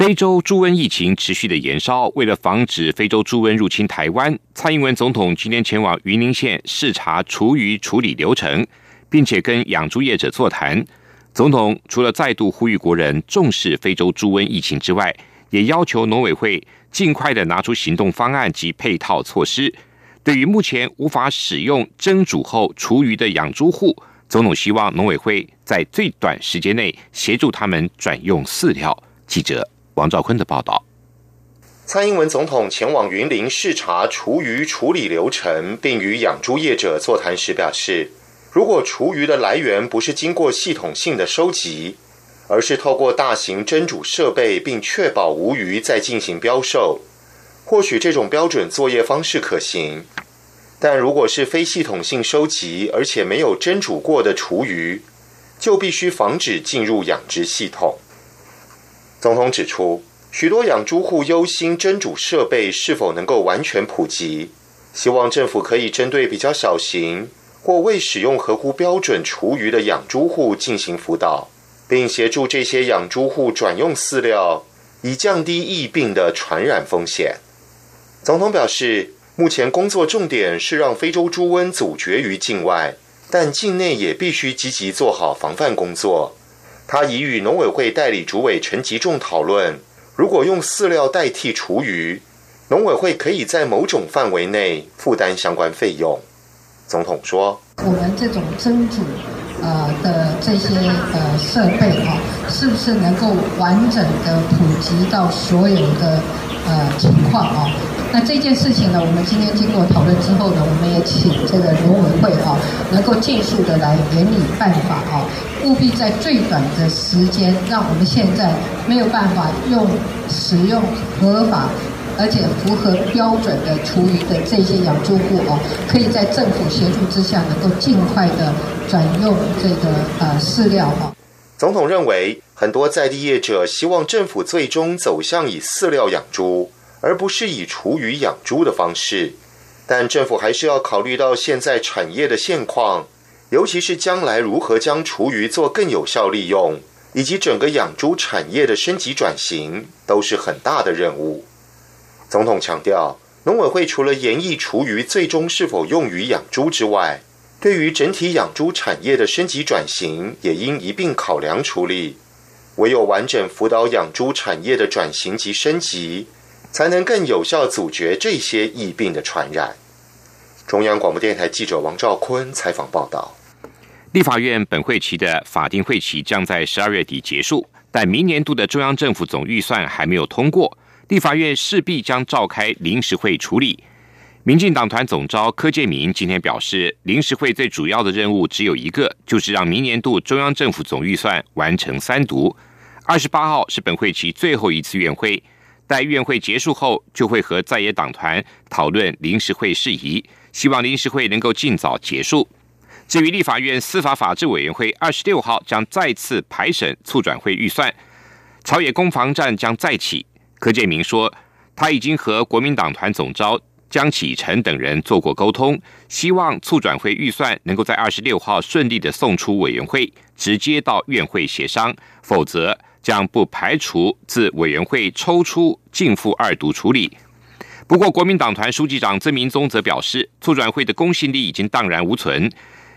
非洲猪瘟疫情持续的延烧，为了防止非洲猪瘟入侵台湾，蔡英文总统今天前往云林县视察厨余处理流程，并且跟养猪业者座谈。总统除了再度呼吁国人重视非洲猪瘟疫情之外，也要求农委会尽快的拿出行动方案及配套措施。对于目前无法使用蒸煮后厨余的养猪户，总统希望农委会在最短时间内协助他们转用饲料。记者。王兆坤的报道：蔡英文总统前往云林视察厨余处理流程，并与养猪业者座谈时表示，如果厨余的来源不是经过系统性的收集，而是透过大型蒸煮设备，并确保无余再进行标售，或许这种标准作业方式可行。但如果是非系统性收集，而且没有蒸煮过的厨余，就必须防止进入养殖系统。总统指出，许多养猪户忧心蒸煮设备是否能够完全普及，希望政府可以针对比较小型或未使用合乎标准厨余的养猪户进行辅导，并协助这些养猪户转用饲料，以降低疫病的传染风险。总统表示，目前工作重点是让非洲猪瘟阻绝于境外，但境内也必须积极做好防范工作。他已与农委会代理主委陈吉仲讨论，如果用饲料代替厨余，农委会可以在某种范围内负担相关费用。总统说：“我们这种蒸煮呃的这些呃设备啊，是不是能够完整的普及到所有的呃情况啊？那这件事情呢，我们今天经过讨论之后呢，我们也请这个农委会啊，能够尽速的来研拟办法啊。”务必在最短的时间，让我们现在没有办法用使用合法而且符合标准的厨余的这些养猪户哦，可以在政府协助之下，能够尽快的转用这个呃饲料哈。总统认为，很多在地业者希望政府最终走向以饲料养猪，而不是以厨余养猪的方式，但政府还是要考虑到现在产业的现况。尤其是将来如何将厨余做更有效利用，以及整个养猪产业的升级转型，都是很大的任务。总统强调，农委会除了研议厨余最终是否用于养猪之外，对于整体养猪产业的升级转型，也应一并考量处理。唯有完整辅导养猪产业的转型及升级，才能更有效阻绝这些疫病的传染。中央广播电台记者王兆坤采访报道。立法院本会期的法定会期将在十二月底结束，但明年度的中央政府总预算还没有通过，立法院势必将召开临时会处理。民进党团总召柯建明今天表示，临时会最主要的任务只有一个，就是让明年度中央政府总预算完成三读。二十八号是本会期最后一次院会，待院会结束后，就会和在野党团讨论临时会事宜，希望临时会能够尽早结束。至于立法院司法法制委员会二十六号将再次排审促转会预算，朝野攻防战将再起。柯建明说，他已经和国民党团总召江启臣等人做过沟通，希望促转会预算能够在二十六号顺利的送出委员会，直接到院会协商，否则将不排除自委员会抽出进赴二读处理。不过，国民党团书记长曾明宗则表示，促转会的公信力已经荡然无存。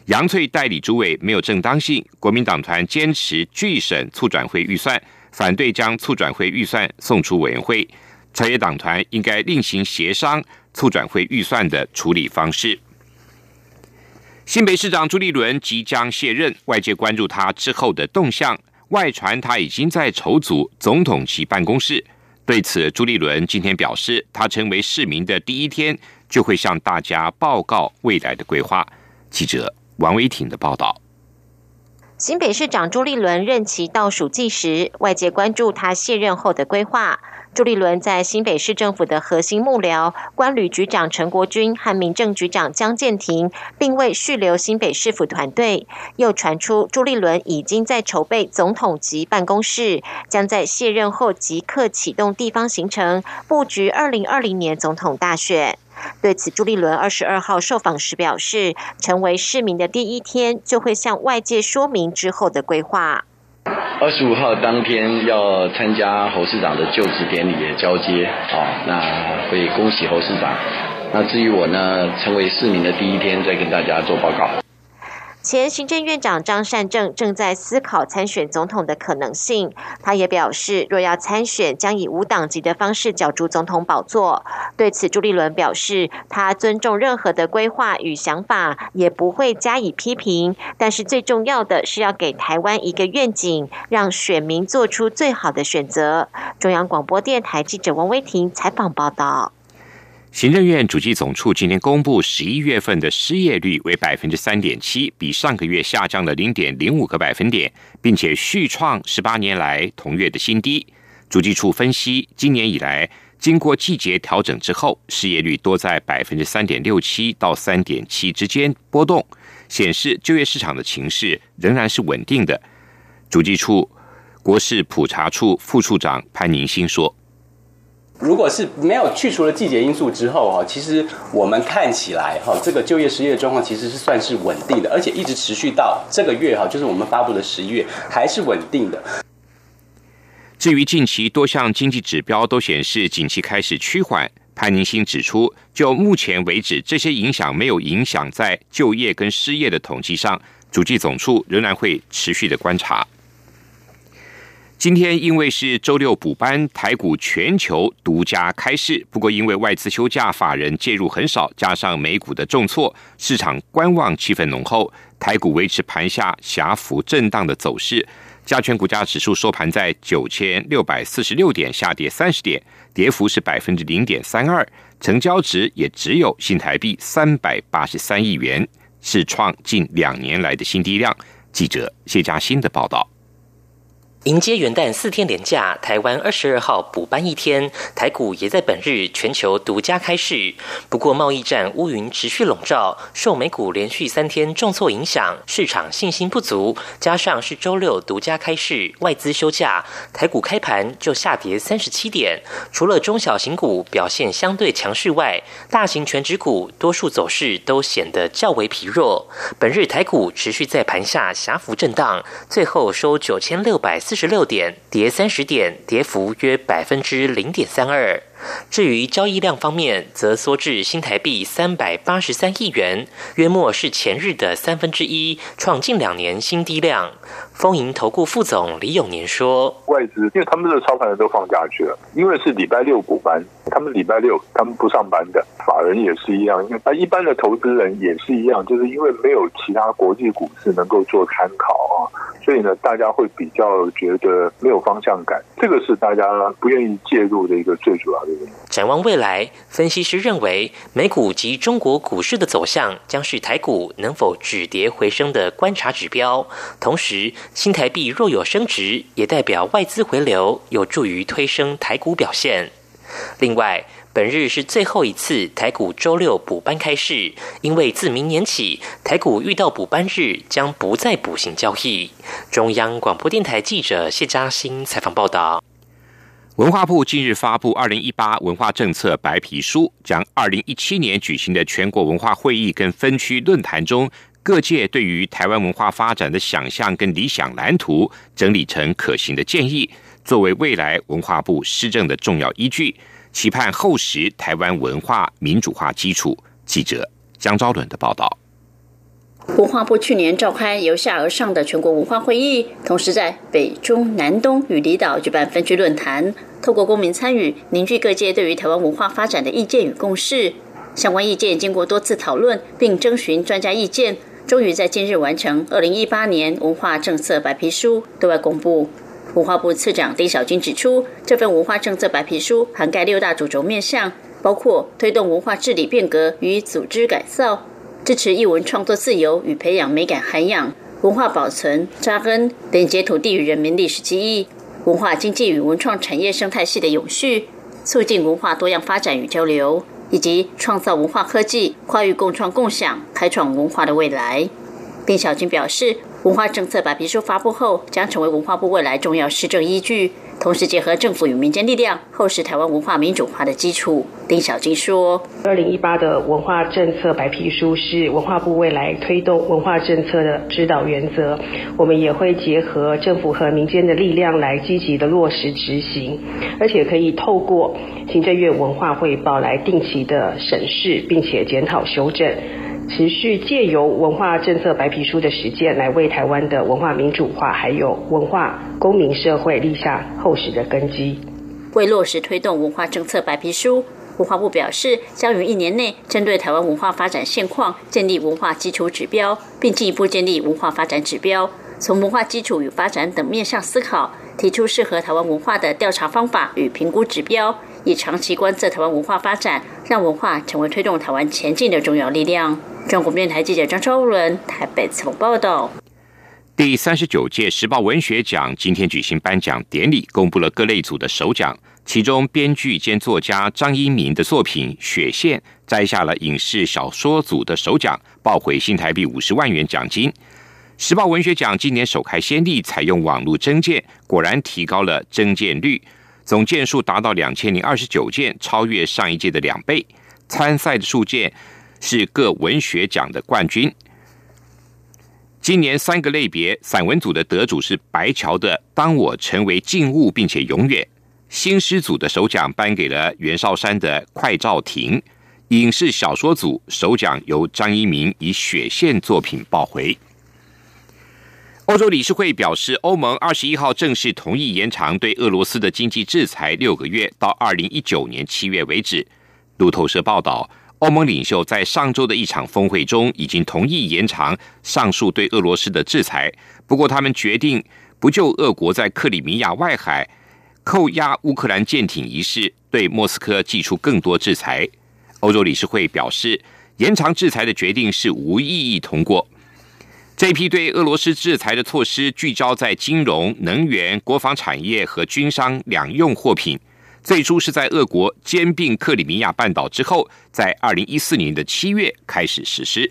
杨翠代理主委没有正当性，国民党团坚持拒审促转会预算，反对将促转会预算送出委员会。朝野党团应该另行协商促转会预算的处理方式。新北市长朱立伦即将卸任，外界关注他之后的动向。外传他已经在筹组总统级办公室。对此，朱立伦今天表示，他成为市民的第一天，就会向大家报告未来的规划。记者。王维挺的报道：新北市长朱立伦任期倒数计时，外界关注他卸任后的规划。朱立伦在新北市政府的核心幕僚关旅局长陈国军和民政局长江建庭，并未续留新北市府团队。又传出朱立伦已经在筹备总统级办公室，将在卸任后即刻启动地方行程，布局二零二零年总统大选。对此，朱立伦二十二号受访时表示，成为市民的第一天，就会向外界说明之后的规划。二十五号当天要参加侯市长的就职典礼的交接，哦，那会恭喜侯市长。那至于我呢，成为市民的第一天，再跟大家做报告。前行政院长张善政正在思考参选总统的可能性。他也表示，若要参选，将以无党籍的方式角逐总统宝座。对此，朱立伦表示，他尊重任何的规划与想法，也不会加以批评。但是最重要的是要给台湾一个愿景，让选民做出最好的选择。中央广播电台记者王威婷采访报道。行政院主计总处今天公布，十一月份的失业率为百分之三点七，比上个月下降了零点零五个百分点，并且续创十八年来同月的新低。主计处分析，今年以来经过季节调整之后，失业率多在百分之三点六七到三点七之间波动，显示就业市场的情势仍然是稳定的。主计处国事普查处副处长潘宁新说。如果是没有去除了季节因素之后哈，其实我们看起来哈，这个就业失业状况其实是算是稳定的，而且一直持续到这个月哈，就是我们发布的十一月还是稳定的。至于近期多项经济指标都显示景气开始趋缓，潘宁新指出，就目前为止，这些影响没有影响在就业跟失业的统计上，主计总处仍然会持续的观察。今天因为是周六补班，台股全球独家开市。不过因为外资休假，法人介入很少，加上美股的重挫，市场观望气氛浓厚，台股维持盘下狭幅震荡的走势。加权股价指数收盘在九千六百四十六点，下跌三十点，跌幅是百分之零点三二，成交值也只有新台币三百八十三亿元，是创近两年来的新低量。记者谢嘉欣的报道。迎接元旦四天连假，台湾二十二号补班一天，台股也在本日全球独家开市。不过贸易战乌云持续笼罩，受美股连续三天重挫影响，市场信心不足。加上是周六独家开市，外资休假，台股开盘就下跌三十七点。除了中小型股表现相对强势外，大型全指股多数走势都显得较为疲弱。本日台股持续在盘下狭幅震荡，最后收九千六百。四十六点，跌三十点，跌幅约百分之零点三二。至于交易量方面，则缩至新台币三百八十三亿元，约莫是前日的三分之一，创近两年新低量。丰盈投顾副总李永年说：“外资因为他们的操盘人都放假去了，因为是礼拜六补班，他们礼拜六他们不上班的，法人也是一样，因为啊一般的投资人也是一样，就是因为没有其他国际股市能够做参考啊，所以呢，大家会比较觉得没有方向感，这个是大家不愿意介入的一个最主要的原因。”展望未来，分析师认为，美股及中国股市的走向将是台股能否止跌回升的观察指标。同时，新台币若有升值，也代表外资回流，有助于推升台股表现。另外，本日是最后一次台股周六补班开市，因为自明年起，台股遇到补班日将不再补行交易。中央广播电台记者谢嘉欣采访报道。文化部近日发布《二零一八文化政策白皮书》，将二零一七年举行的全国文化会议跟分区论坛中各界对于台湾文化发展的想象跟理想蓝图整理成可行的建议，作为未来文化部施政的重要依据，期盼厚实台湾文化民主化基础。记者江昭伦的报道。文化部去年召开由下而上的全国文化会议，同时在北中南东与离岛举办分区论坛，透过公民参与，凝聚各界对于台湾文化发展的意见与共识。相关意见经过多次讨论，并征询专家意见，终于在今日完成二零一八年文化政策白皮书对外公布。文化部次长丁小军指出，这份文化政策白皮书涵盖六大主轴面向，包括推动文化治理变革与组织改造。支持艺文创作自由与培养美感涵养、文化保存扎根、连接土地与人民历史记忆，文化经济与文创产业生态系的永续，促进文化多样发展与交流，以及创造文化科技跨越共创共享，开创文化的未来。丁小军表示，文化政策白皮书发布后，将成为文化部未来重要施政依据。同时结合政府与民间力量，厚实台湾文化民主化的基础。丁小金说：“二零一八的文化政策白皮书是文化部未来推动文化政策的指导原则，我们也会结合政府和民间的力量来积极的落实执行，而且可以透过行政院文化汇报来定期的审视，并且检讨修正。”持续借由文化政策白皮书的实践，来为台湾的文化民主化还有文化公民社会立下厚实的根基。为落实推动文化政策白皮书，文化部表示，将于一年内针对台湾文化发展现况，建立文化基础指标，并进一步建立文化发展指标，从文化基础与发展等面向思考，提出适合台湾文化的调查方法与评估指标，以长期观测台湾文化发展，让文化成为推动台湾前进的重要力量。中国电台记者张超伦台北采访报道。第三十九届时报文学奖今天举行颁奖典礼，公布了各类组的首奖。其中，编剧兼作家张一鸣的作品《雪线》摘下了影视小说组的首奖，抱回新台币五十万元奖金。时报文学奖今年首开先例，采用网络征件，果然提高了征件率，总件数达到两千零二十九件，超越上一届的两倍。参赛的数件。是各文学奖的冠军。今年三个类别，散文组的得主是白桥的《当我成为静物并且永远》，新诗组的首奖颁给了袁绍山的《快照亭》，影视小说组首奖由张一鸣以《雪线》作品抱回。欧洲理事会表示，欧盟二十一号正式同意延长对俄罗斯的经济制裁六个月，到二零一九年七月为止。路透社报道。欧盟领袖在上周的一场峰会中已经同意延长上述对俄罗斯的制裁，不过他们决定不就俄国在克里米亚外海扣押乌克兰舰艇一事对莫斯科寄出更多制裁。欧洲理事会表示，延长制裁的决定是无异议通过。这批对俄罗斯制裁的措施聚焦在金融、能源、国防产业和军商两用货品。最初是在俄国兼并克里米亚半岛之后，在二零一四年的七月开始实施。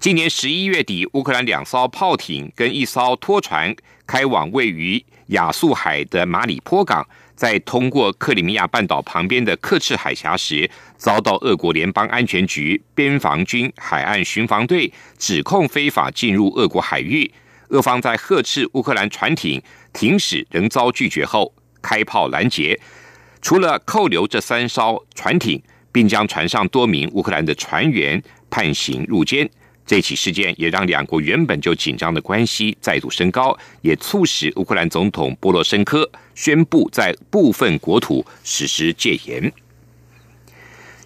今年十一月底，乌克兰两艘炮艇跟一艘拖船开往位于亚速海的马里坡港，在通过克里米亚半岛旁边的克赤海峡时，遭到俄国联邦安全局边防军海岸巡防队指控非法进入俄国海域。俄方在呵斥乌克兰船艇停驶仍遭拒绝后，开炮拦截。除了扣留这三艘船艇，并将船上多名乌克兰的船员判刑入监，这起事件也让两国原本就紧张的关系再度升高，也促使乌克兰总统波罗申科宣布在部分国土实施戒严。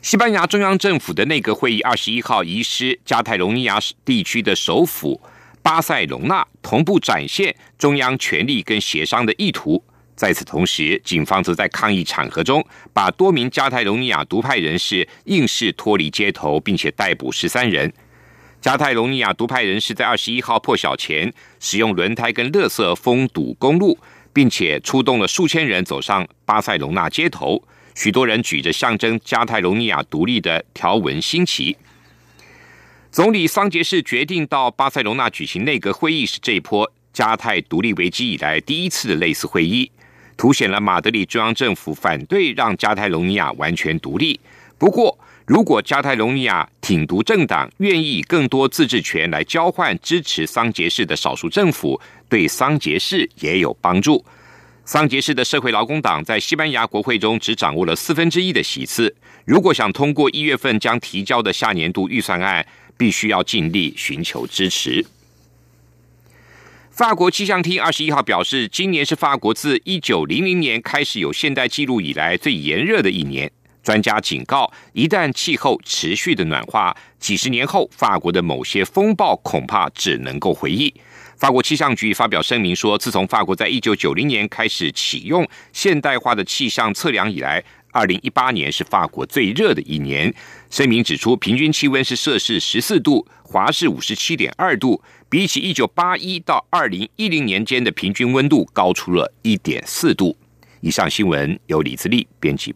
西班牙中央政府的内阁会议二十一号移师加泰隆尼亚地区的首府巴塞隆纳，同步展现中央权力跟协商的意图。在此同时，警方则在抗议场合中把多名加泰隆尼亚独派人士硬是脱离街头，并且逮捕十三人。加泰隆尼亚独派人士在二十一号破晓前使用轮胎跟垃圾封堵公路，并且出动了数千人走上巴塞隆纳街头，许多人举着象征加泰隆尼亚独立的条纹新旗。总理桑杰士决定到巴塞隆纳举行内阁会议，是这一波加泰独立危机以来第一次的类似会议。凸显了马德里中央政府反对让加泰隆尼亚完全独立。不过，如果加泰隆尼亚挺独政党愿意更多自治权来交换支持桑杰士的少数政府，对桑杰士也有帮助。桑杰士的社会劳工党在西班牙国会中只掌握了四分之一的席次。如果想通过一月份将提交的下年度预算案，必须要尽力寻求支持。法国气象厅二十一号表示，今年是法国自一九零零年开始有现代记录以来最炎热的一年。专家警告，一旦气候持续的暖化，几十年后法国的某些风暴恐怕只能够回忆。法国气象局发表声明说，自从法国在一九九零年开始启用现代化的气象测量以来，二零一八年是法国最热的一年。声明指出，平均气温是摄氏十四度，华氏五十七点二度，比起一九八一到二零一零年间的平均温度高出了一点四度。以上新闻由李自力编辑播。